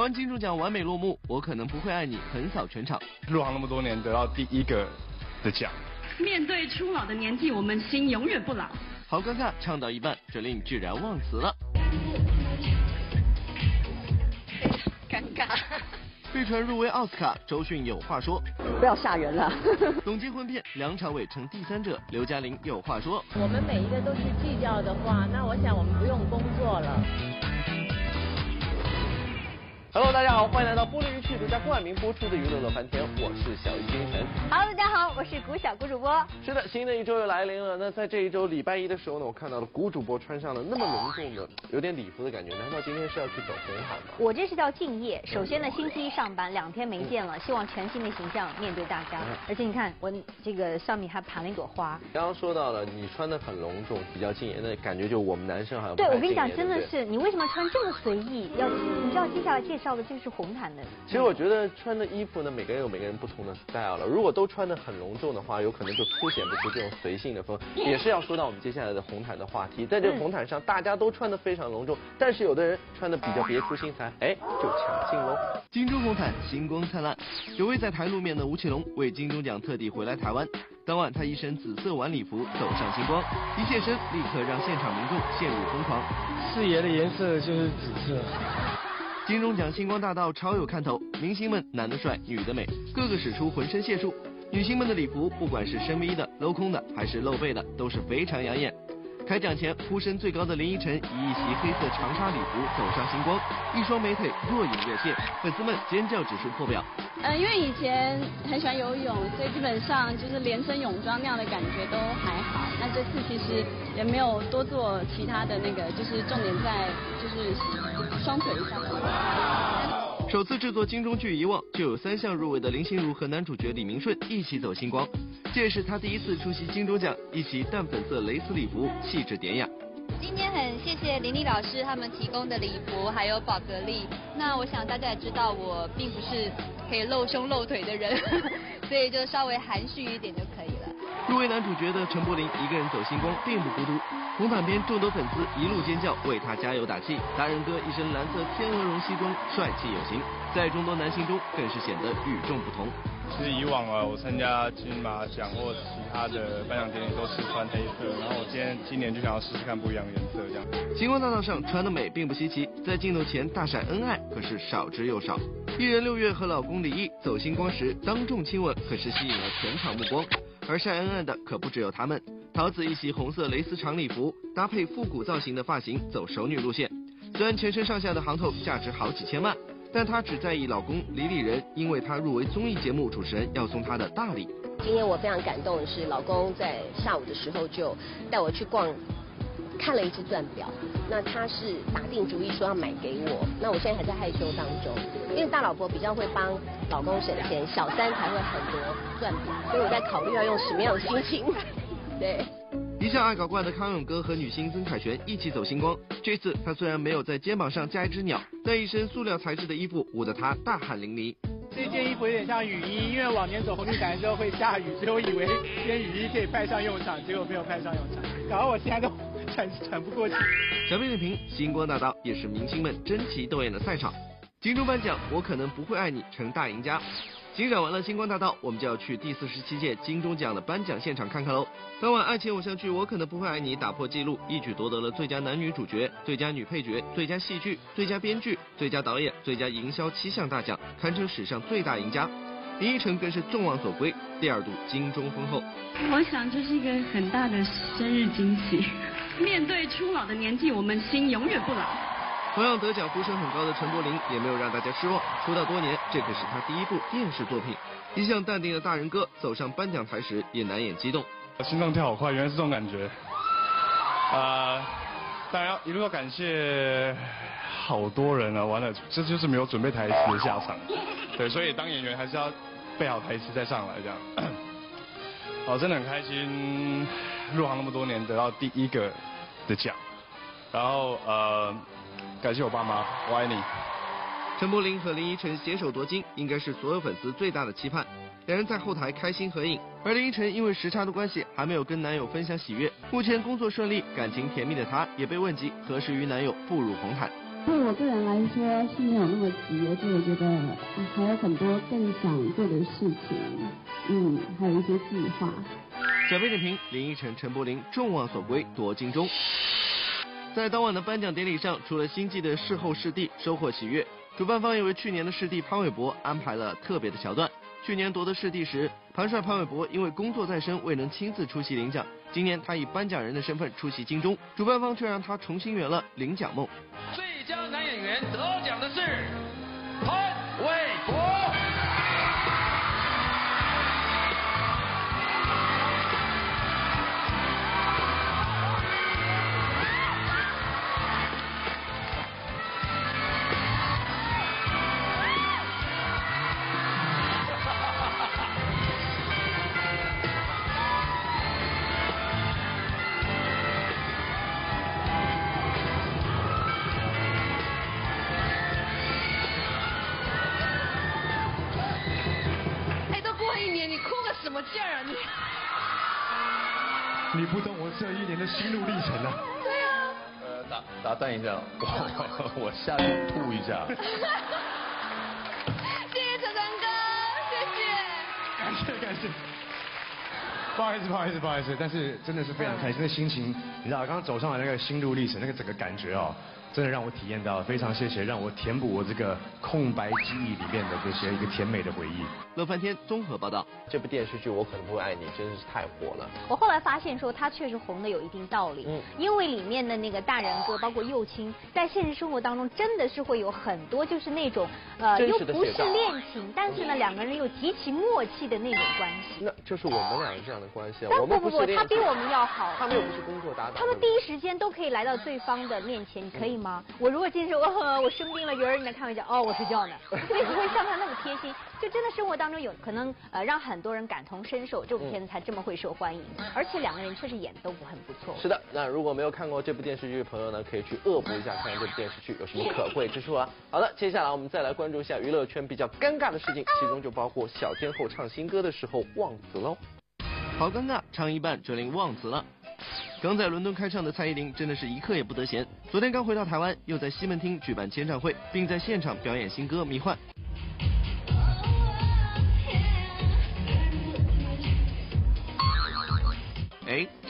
湾金钟奖完美落幕，我可能不会爱你横扫全场。入行那么多年，得到第一个的奖。面对初老的年纪，我们心永远不老。好尴尬，唱到一半，哲令居然忘词了。尴尬。被传入围奥斯卡，周迅有话说。不要吓人了。董洁婚变，梁朝伟成第三者，刘嘉玲有话说。我们每一个都是计较的话，那我想我们不用工作了。Hello，大家好，欢迎来到玻璃独家冠名播出的娱乐乐翻天，我是小鱼金晨。Hello，大家好，我是谷小谷主播。是的，新的一周又来临了。那在这一周礼拜一的时候呢，我看到了谷主播穿上了那么隆重的，有点礼服的感觉。难道今天是要去走红毯吗？我这是叫敬业。首先呢，星期一上班，两天没见了，希望全新的形象面对大家。而且你看，我这个上面还盘了一朵花。刚刚说到了，你穿的很隆重，比较敬业，那感觉就我们男生好像对我跟你讲，真的是，你为什么穿这么随意？要你知道接下来介绍的这个是红毯的。其实我觉得穿的衣服呢，每个人有每个人不同的 style 了。如果都穿的很隆重的话，有可能就凸显不出这种随性的风。也是要说到我们接下来的红毯的话题，在这个红毯上，大家都穿的非常隆重，但是有的人穿的比较别出心裁，哎，就抢镜喽。金钟红毯星光灿烂，有位在台露面的吴奇隆为金钟奖特地回来台湾。当晚他一身紫色晚礼服走上星光，一现身立刻让现场民众陷入疯狂。四爷的颜色就是紫色。金钟奖星光大道超有看头，明星们男的帅，女的美，个个使出浑身解数。女星们的礼服，不管是深 V 的、镂空的，还是露背的，都是非常养眼。开奖前呼声最高的林依晨，以一袭黑色长纱礼服走上星光，一双美腿若隐若现，粉丝们尖叫指数破表。呃，因为以前很喜欢游泳，所以基本上就是连身泳装那样的感觉都还好。那这次其实也没有多做其他的那个，就是重点在就是双腿上面。首次制作金钟剧《遗忘》，就有三项入围的林心如和男主角李明顺一起走星光，这也是他第一次出席金钟奖，一袭淡粉色蕾丝礼服，气质典雅。今天很谢谢林丽老师他们提供的礼服，还有宝格丽。那我想大家也知道，我并不是可以露胸露腿的人，所以就稍微含蓄一点就可以了。入围男主角的陈柏霖一个人走星光，并不孤独。红毯边众多粉丝一路尖叫，为他加油打气。达人哥一身蓝色天鹅绒西装，帅气有型，在众多男星中更是显得与众不同。其实以往啊，我参加金马奖或其他的颁奖典礼都是穿黑色，然后我今天今年就想要试试看不一样的颜色，这样。星光大道上穿的美并不稀奇，在镜头前大晒恩爱可是少之又少。艺人六月和老公李毅走星光时当众亲吻，可是吸引了全场目光。而晒恩爱的可不只有他们。桃子一袭红色蕾丝长礼服，搭配复古造型的发型，走熟女路线。虽然全身上下的行头价值好几千万，但她只在意老公李李仁，因为她入围综艺节目主持人要送她的大礼。今天我非常感动的是，老公在下午的时候就带我去逛，看了一只钻表。那他是打定主意说要买给我，那我现在还在害羞当中，因为大老婆比较会帮老公省钱，小三才会很多钻，所以我在考虑要用什么样的心情。对，一向爱搞怪的康永哥和女星曾凯旋一起走星光。这次他虽然没有在肩膀上加一只鸟，但一身塑料材质的衣服捂得他大汗淋漓。这件衣服有点像雨衣，因为往年走红地毯的时候会下雨，所以我以为这件雨衣可以派上用场，结果没有派上用场，搞得我现在都喘喘不过气。小编点评：星光大道也是明星们争奇斗艳的赛场。金钟颁奖，我可能不会爱你成大赢家。欣赏完了星光大道，我们就要去第四十七届金钟奖的颁奖现场看看喽。当晚爱情偶像剧《我可能不会爱你》打破纪录，一举夺得了最佳男女主角、最佳女配角、最佳戏剧、最佳编剧、最佳导演、最佳营销七项大奖，堪称史上最大赢家。林依晨更是众望所归，第二度金钟封后。我想这是一个很大的生日惊喜。面对初老的年纪，我们心永远不老。同样得奖呼声很高的陈柏霖也没有让大家失望。出道多年，这可是他第一部电视作品。一向淡定的大人哥走上颁奖台时也难掩激动，心脏跳好快，原来是这种感觉。啊，当然要一路要感谢好多人啊！完了，这就是没有准备台词的下场。对，所以当演员还是要背好台词再上来这样。好，真的很开心，入行那么多年得到第一个的奖，然后呃。感谢我爸妈，我爱你。陈柏霖和林依晨携手夺金，应该是所有粉丝最大的期盼。两人在后台开心合影，而林依晨因为时差的关系，还没有跟男友分享喜悦。目前工作顺利，感情甜蜜的她，也被问及何时与男友步入红毯。对我个人来说是没有那么急，而且我觉得还有很多更想做的事情，嗯，还有一些计划。小编点评：林依晨、陈柏霖众望所归夺金中。在当晚的颁奖典礼上，除了星际的事后视帝收获喜悦，主办方也为去年的视帝潘玮柏安排了特别的桥段。去年夺得视帝时，潘帅潘玮柏因为工作在身未能亲自出席领奖，今年他以颁奖人的身份出席金钟，主办方却让他重新圆了领奖梦。最佳男演员得奖的是么劲儿啊你？你不懂我这一年的心路历程啊！对啊。呃，打打断一下，我我下去吐一下。谢谢陈陈哥，谢谢。感谢感谢。不好意思不好意思不好意思，但是真的是非常开心的心情，你知道刚刚走上来那个心路历程，那个整个感觉哦，真的让我体验到，非常谢谢，让我填补我这个空白记忆里面的这些一个甜美的回忆。乐翻天综合报道，这部电视剧我可能不会爱你，真的是太火了。我后来发现说，它确实红的有一定道理，嗯因为里面的那个大人哥，包括幼青，在现实生活当中真的是会有很多就是那种呃又不是恋情，但是呢两个人又极其默契的那种关系。那就是我们两个这样的关系啊，但我们不不不，他比我们要好。他们又不是工作搭档，他们第一时间都可以来到对方的面前，你可以吗？我如果今天说，哦，我生病了，有人来看我讲，哦，我睡觉呢，所以不会像他那么贴心。就真的生活当中有可能呃让很多人感同身受，这部片子才这么会受欢迎。而且两个人确实演得都很不错。是的，那如果没有看过这部电视剧的朋友呢，可以去恶补一下，看看这部电视剧有什么可贵之处啊。好的，接下来我们再来关注一下娱乐圈比较尴尬的事情，其中就包括小天后唱新歌的时候忘词喽。好尴尬，唱一半准令忘词了。刚在伦敦开唱的蔡依林真的是一刻也不得闲，昨天刚回到台湾，又在西门町举办签唱会，并在现场表演新歌《迷幻》。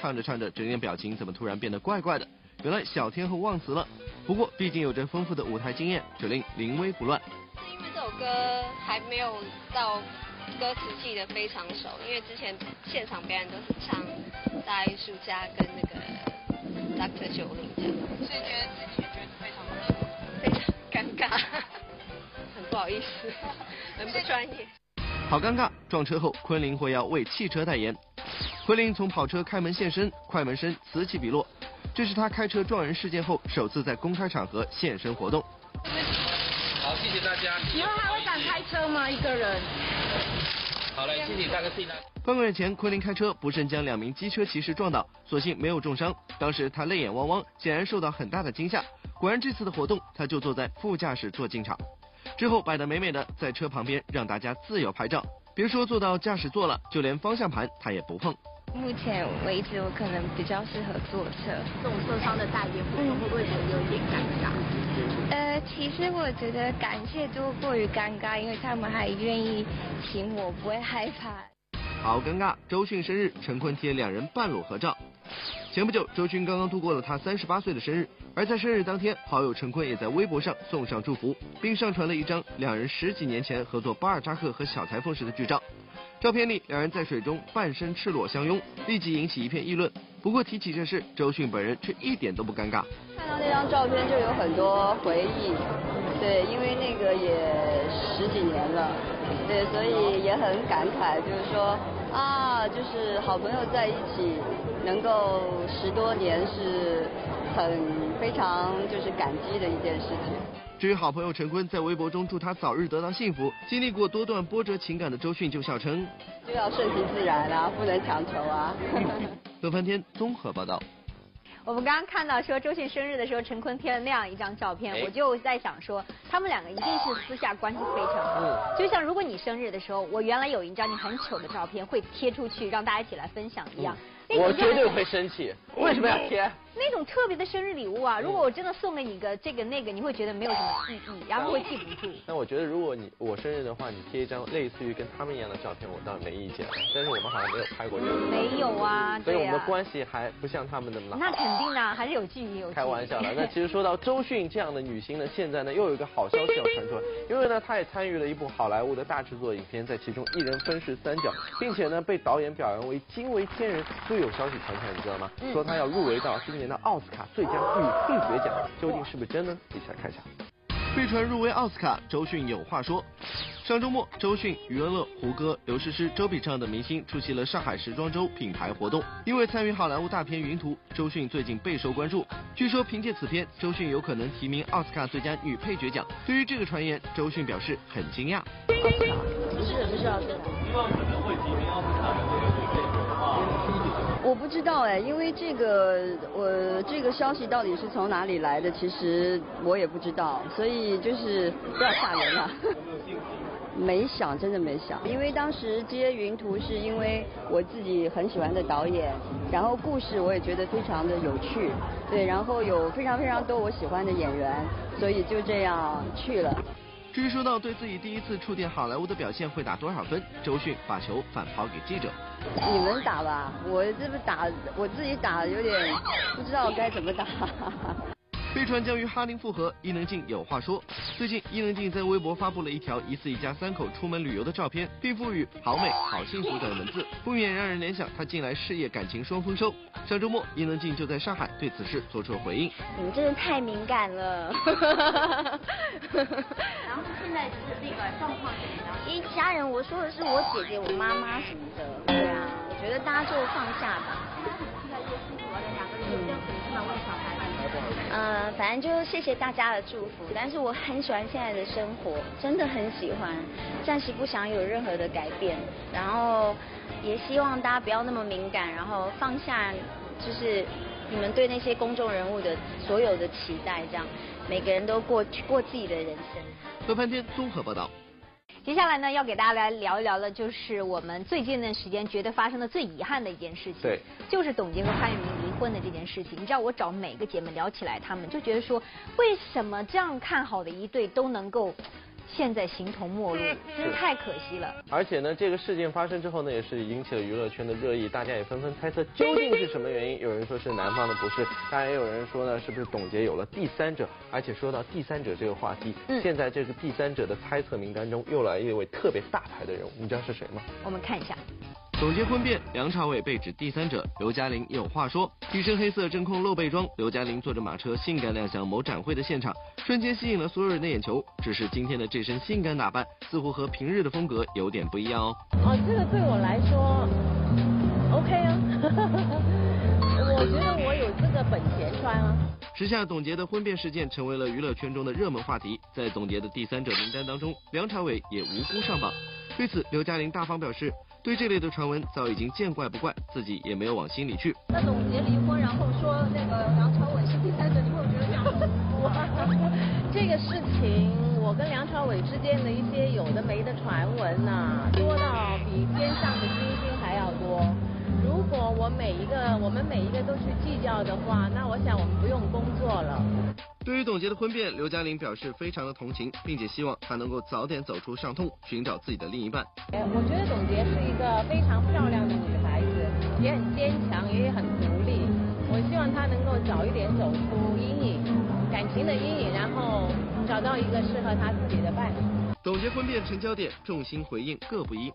唱着唱着，整脸表情怎么突然变得怪怪的？原来小天后忘词了。不过毕竟有着丰富的舞台经验，指令临危不乱。是因为这首歌还没有到歌词记得非常熟，因为之前现场表演都是唱大艺术家跟那个 Doctor 九零这样，所以觉得自己觉得非常非常尴尬，很不好意思，很不专业。好尴尬！撞车后，昆凌会要为汽车代言。昆凌从跑车开门现身，快门声此起彼落。这是他开车撞人事件后首次在公开场合现身活动。好，谢谢大家。以后还会敢开车吗？一个人？好嘞，谢谢大哥，谢谢大家。半个月前，昆凌开车不慎将两名机车骑士撞倒，所幸没有重伤。当时他泪眼汪汪，显然受到很大的惊吓。果然这次的活动，他就坐在副驾驶座进场，之后摆得美美的，在车旁边让大家自由拍照。别说坐到驾驶座了，就连方向盘他也不碰。目前为止，我可能比较适合坐车。这种受伤的代言活动会不会觉得有一点尴尬？呃，其实我觉得感谢多过于尴尬，因为他们还愿意请我，不会害怕。好尴尬！周迅生日，陈坤贴两人半裸合照。前不久，周迅刚刚度过了她三十八岁的生日，而在生日当天，好友陈坤也在微博上送上祝福，并上传了一张两人十几年前合作巴尔扎克和小裁缝时的剧照。照片里，两人在水中半身赤裸相拥，立即引起一片议论。不过提起这事，周迅本人却一点都不尴尬。看到那张照片就有很多回忆，对，因为那个也十几年了，对，所以也很感慨，就是说啊，就是好朋友在一起能够十多年是很非常就是感激的一件事情。至于好朋友陈坤在微博中祝他早日得到幸福，经历过多段波折情感的周迅就笑称就要顺其自然啊，不能强求啊。乐翻天综合报道。我们刚刚看到说周迅生日的时候，陈坤贴了那样一张照片，哎我就在想说，他们两个一定是私下关系非常好。嗯就像如果你生日的时候，我原来有一张你很丑的照片会贴出去，让大家一起来分享一样。我绝对会生气，为什么要贴？那种特别的生日礼物啊，如果我真的送给你个这个那个，你会觉得没有什么意义，然后会记不住。那我觉得如果你我生日的话，你贴一张类似于跟他们一样的照片，我倒是没意见。但是我们好像没有拍过这个。没有啊，所以我们的关系还不像他们那么那肯定的，还是有距离有。开玩笑了。那其实说到周迅这样的女星呢，现在呢又有一个好消息要传出来，因为呢她也参与了一部好莱坞的大制作影片，在其中一人分饰三角，并且呢被导演表扬为惊为天人。就有消息传出来，你知道吗？说她要入围到今年的奥斯卡最佳女配角奖，究竟是不是真呢？一起来看一下。被传入围奥斯卡，周迅有话说。上周末，周迅、余文乐、胡歌、刘诗诗、周笔畅等明星出席了上海时装周品牌活动。因为参与好莱坞大片《云图》，周迅最近备受关注。据说凭借此片，周迅有可能提名奥斯卡最佳女配角奖。对于这个传言，周迅表示很惊讶。奥斯卡不是不是奥斯卡，希望可能会提名奥斯卡的这个女配我不知道哎，因为这个我这个消息到底是从哪里来的，其实我也不知道，所以就是不要吓人了。没想，真的没想，因为当时接云图是因为我自己很喜欢的导演，然后故事我也觉得非常的有趣，对，然后有非常非常多我喜欢的演员，所以就这样去了。至于说到对自己第一次触电好莱坞的表现会打多少分，周迅把球反抛给记者。你们打吧，我这不打，我自己打有点不知道该怎么打。被传将与哈林复合，伊能静有话说。最近，伊能静在微博发布了一条疑似一家三口出门旅游的照片，并赋予“好美好幸福”等文字，不免让人联想她近来事业感情双丰收。上周末，伊能静就在上海对此事做出了回应。你们真的太敏感了。然后现在是那个状况怎么样？一家人，我说的是我姐姐、我妈妈什么的。对啊，我觉得大家就放下吧。现在越辛苦了，两个人有这样子是吧？为小孩。呃，反正就谢谢大家的祝福，但是我很喜欢现在的生活，真的很喜欢，暂时不想有任何的改变，然后也希望大家不要那么敏感，然后放下就是你们对那些公众人物的所有的期待，这样每个人都过过自己的人生。乐翻天综合报道。接下来呢，要给大家来聊一聊的，就是我们最近一段时间觉得发生的最遗憾的一件事情，对，就是董洁和潘粤明离婚的这件事情。你知道，我找每个姐妹聊起来，她们就觉得说，为什么这样看好的一对都能够。现在形同陌路，真是太可惜了。而且呢，这个事件发生之后呢，也是引起了娱乐圈的热议，大家也纷纷猜测 究竟是什么原因。有人说是男方的不是，当然也有人说呢，是不是董洁有了第三者？而且说到第三者这个话题，现在这个第三者的猜测名单中又来一位特别大牌的人物，你知道是谁吗？我们看一下。董洁婚变，梁朝伟被指第三者，刘嘉玲有话说。一身黑色真空露背装，刘嘉玲坐着马车性感亮相某展会的现场，瞬间吸引了所有人的眼球。只是今天的这身性感打扮，似乎和平日的风格有点不一样哦。哦，这个对我来说，OK 啊，我觉得我有这个本钱穿啊。时下董洁的婚变事件成为了娱乐圈中的热门话题，在董洁的第三者名单当中，梁朝伟也无辜上榜。对此，刘嘉玲大方表示。对这类的传闻早已经见怪不怪，自己也没有往心里去。那董洁离婚，然后说那个梁朝伟是第三者，你会觉得这样很多？这个事情，我跟梁朝伟之间的一些有的没的传闻呐，多到比天上的星星还要多。如果我每一个，我们每一个都去计较的话，那我想我们不用工作了。对于董洁的婚变，刘嘉玲表示非常的同情，并且希望她能够早点走出伤痛，寻找自己的另一半。哎，我觉得董洁是一个非常漂亮的女孩子，也很坚强，也很独立。我希望她能够早一点走出阴影，感情的阴影，然后找到一个适合她自己的伴。董洁婚变成焦点，众星回应各不一。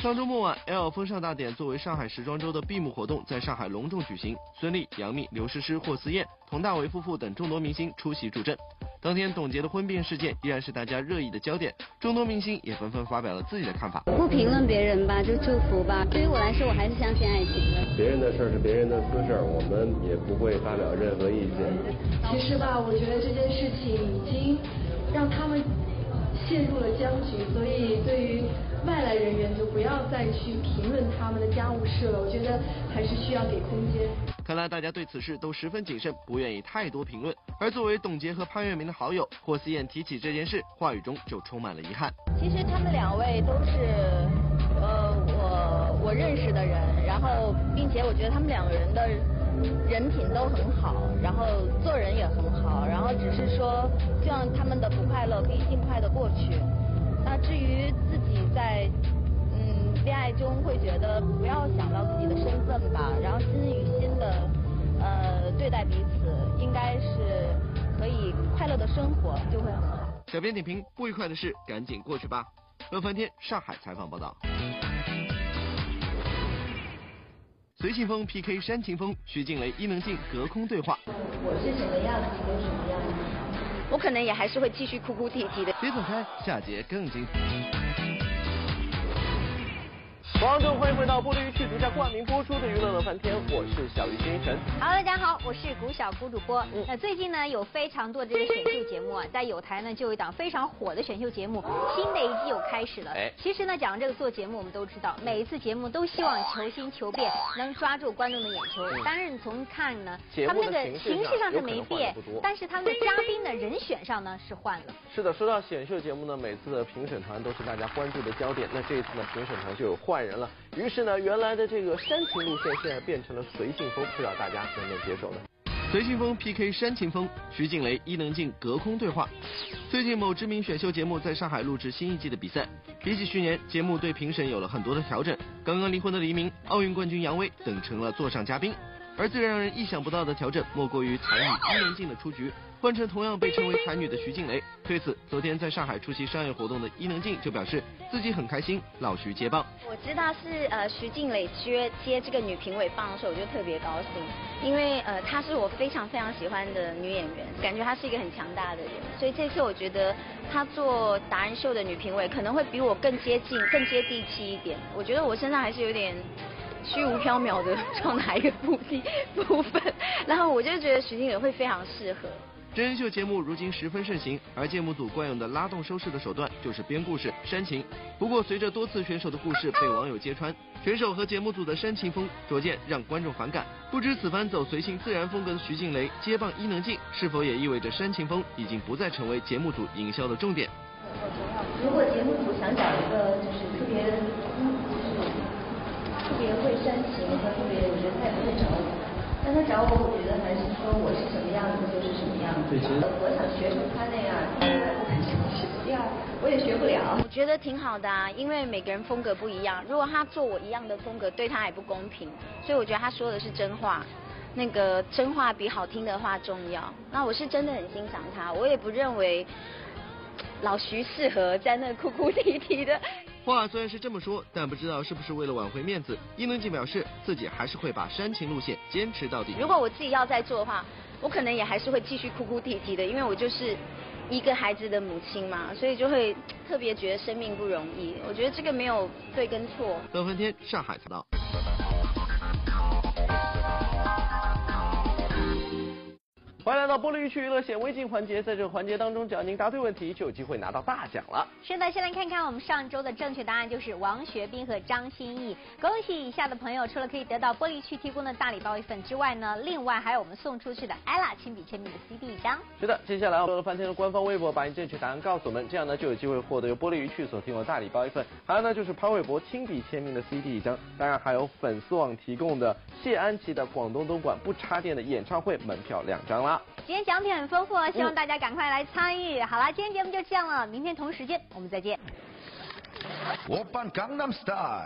上周末晚，L 风尚大典作为上海时装周的闭幕活动，在上海隆重举行。孙俪、杨幂、刘诗诗、霍思燕、佟大为夫妇等众多明星出席助阵。当天，董洁的婚变事件依然是大家热议的焦点，众多明星也纷纷发表了自己的看法。不评论别人吧，就祝福吧。对于我来说，我还是相信爱情的。别人的事儿是别人的私事儿，我们也不会发表任何意见。其实吧，我觉得这件事情已经让他们陷入了僵局，所以对于。外来人员就不要再去评论他们的家务事了，我觉得还是需要给空间。看来大家对此事都十分谨慎，不愿意太多评论。而作为董洁和潘粤明的好友，霍思燕提起这件事，话语中就充满了遗憾。其实他们两位都是呃我我认识的人，然后并且我觉得他们两个人的人品都很好，然后做人也很好，然后只是说希望他们的不快乐可以尽快的过去。那至于自己在嗯恋爱中会觉得不要想到自己的身份吧，然后心与心的呃对待彼此，应该是可以快乐的生活就会很好。小编点评：不愉快的事赶紧过去吧。乐翻天，上海采访报道。随性风 PK 煽情风，徐静蕾、伊能静隔空对话。我是什么样子就什么样子，我可能也还是会继续哭哭啼啼的。别走开，下节更精彩。观众欢迎回到玻璃鱼趣独家冠名播出的娱乐乐翻天，我是小鱼星辰。Hello，大家好，我是古小古主播。那最近呢，有非常多的这个选秀节目啊，在有台呢就有一档非常火的选秀节目，新的一季又开始了。哎其实呢，讲这个做节目，我们都知道，每一次节目都希望求新求变，能抓住观众的眼球。但是你从看呢，他们那个形式上是没变，但是他们的嘉宾的人选上呢是换了。是的，说到选秀节目呢，每次的评审团都是大家关注的焦点。那这一次呢，评审团就有换人了。于是呢，原来的这个煽情路线现在变成了随性风，不知道大家能不能接受呢？随性风 PK 煽情风，徐静蕾、伊能静隔空对话。最近某知名选秀节目在上海录制新一季的比赛，比起去年，节目对评审有了很多的调整。刚刚离婚的黎明、奥运冠军杨威等成了座上嘉宾。而最让人意想不到的调整，莫过于台女伊能静的出局，换成同样被称为才女的徐静蕾。对此，昨天在上海出席商业活动的伊能静就表示自己很开心，老徐接棒。我知道是呃徐静蕾接接这个女评委棒的时候，我就特别高兴，因为呃她是我非常非常喜欢的女演员，感觉她是一个很强大的人，所以这次我觉得她做达人秀的女评委可能会比我更接近、更接地气一点。我觉得我身上还是有点虚无缥缈的 状态一个部地部分，然后我就觉得徐静蕾会非常适合。真人秀节目如今十分盛行，而节目组惯用的拉动收视的手段就是编故事、煽情。不过，随着多次选手的故事被网友揭穿，选手和节目组的煽情风逐渐让观众反感。不知此番走随性自然风格的徐静蕾接棒伊能静，是否也意味着煽情风已经不再成为节目组营销的重点？如果节目组想找一个就是特别，就是特别会煽情和特别，我觉得他也不会找。但他找我，我觉得还是说我是什么样子就是什么样子。对其实我想学成他那样，第二我也学不了。我觉得挺好的啊，因为每个人风格不一样。如果他做我一样的风格，对他也不公平。所以我觉得他说的是真话。那个真话比好听的话重要。那我是真的很欣赏他，我也不认为老徐适合在那哭哭啼啼的。话虽然是这么说，但不知道是不是为了挽回面子，伊能静表示自己还是会把煽情路线坚持到底。如果我自己要再做的话，我可能也还是会继续哭哭啼啼的，因为我就是一个孩子的母亲嘛，所以就会特别觉得生命不容易。我觉得这个没有对跟错。乐翻天，上海采到。欢迎来到玻璃鱼趣娱乐显微镜环节，在这个环节当中，只要您答对问题，就有机会拿到大奖了。是的，先来看看我们上周的正确答案就是王学兵和张歆艺。恭喜以下的朋友，除了可以得到玻璃区提供的大礼包一份之外呢，另外还有我们送出去的 ella 亲笔签名的 CD 一张。是的，接下来我们翻天的官方微博把你正确答案告诉我们，这样呢就有机会获得由玻璃鱼趣所提供的大礼包一份，还有呢就是潘玮柏亲笔签名的 CD 一张，当然还有粉丝网提供的谢安琪的广东东莞不插电的演唱会门票两张啦。今天奖品很丰富希望大家赶快来参与。好啦今天节目就这样了明天同时间我们再见。我 star star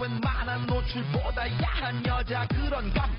웬만한 노출보다 야한 여자 그런 여자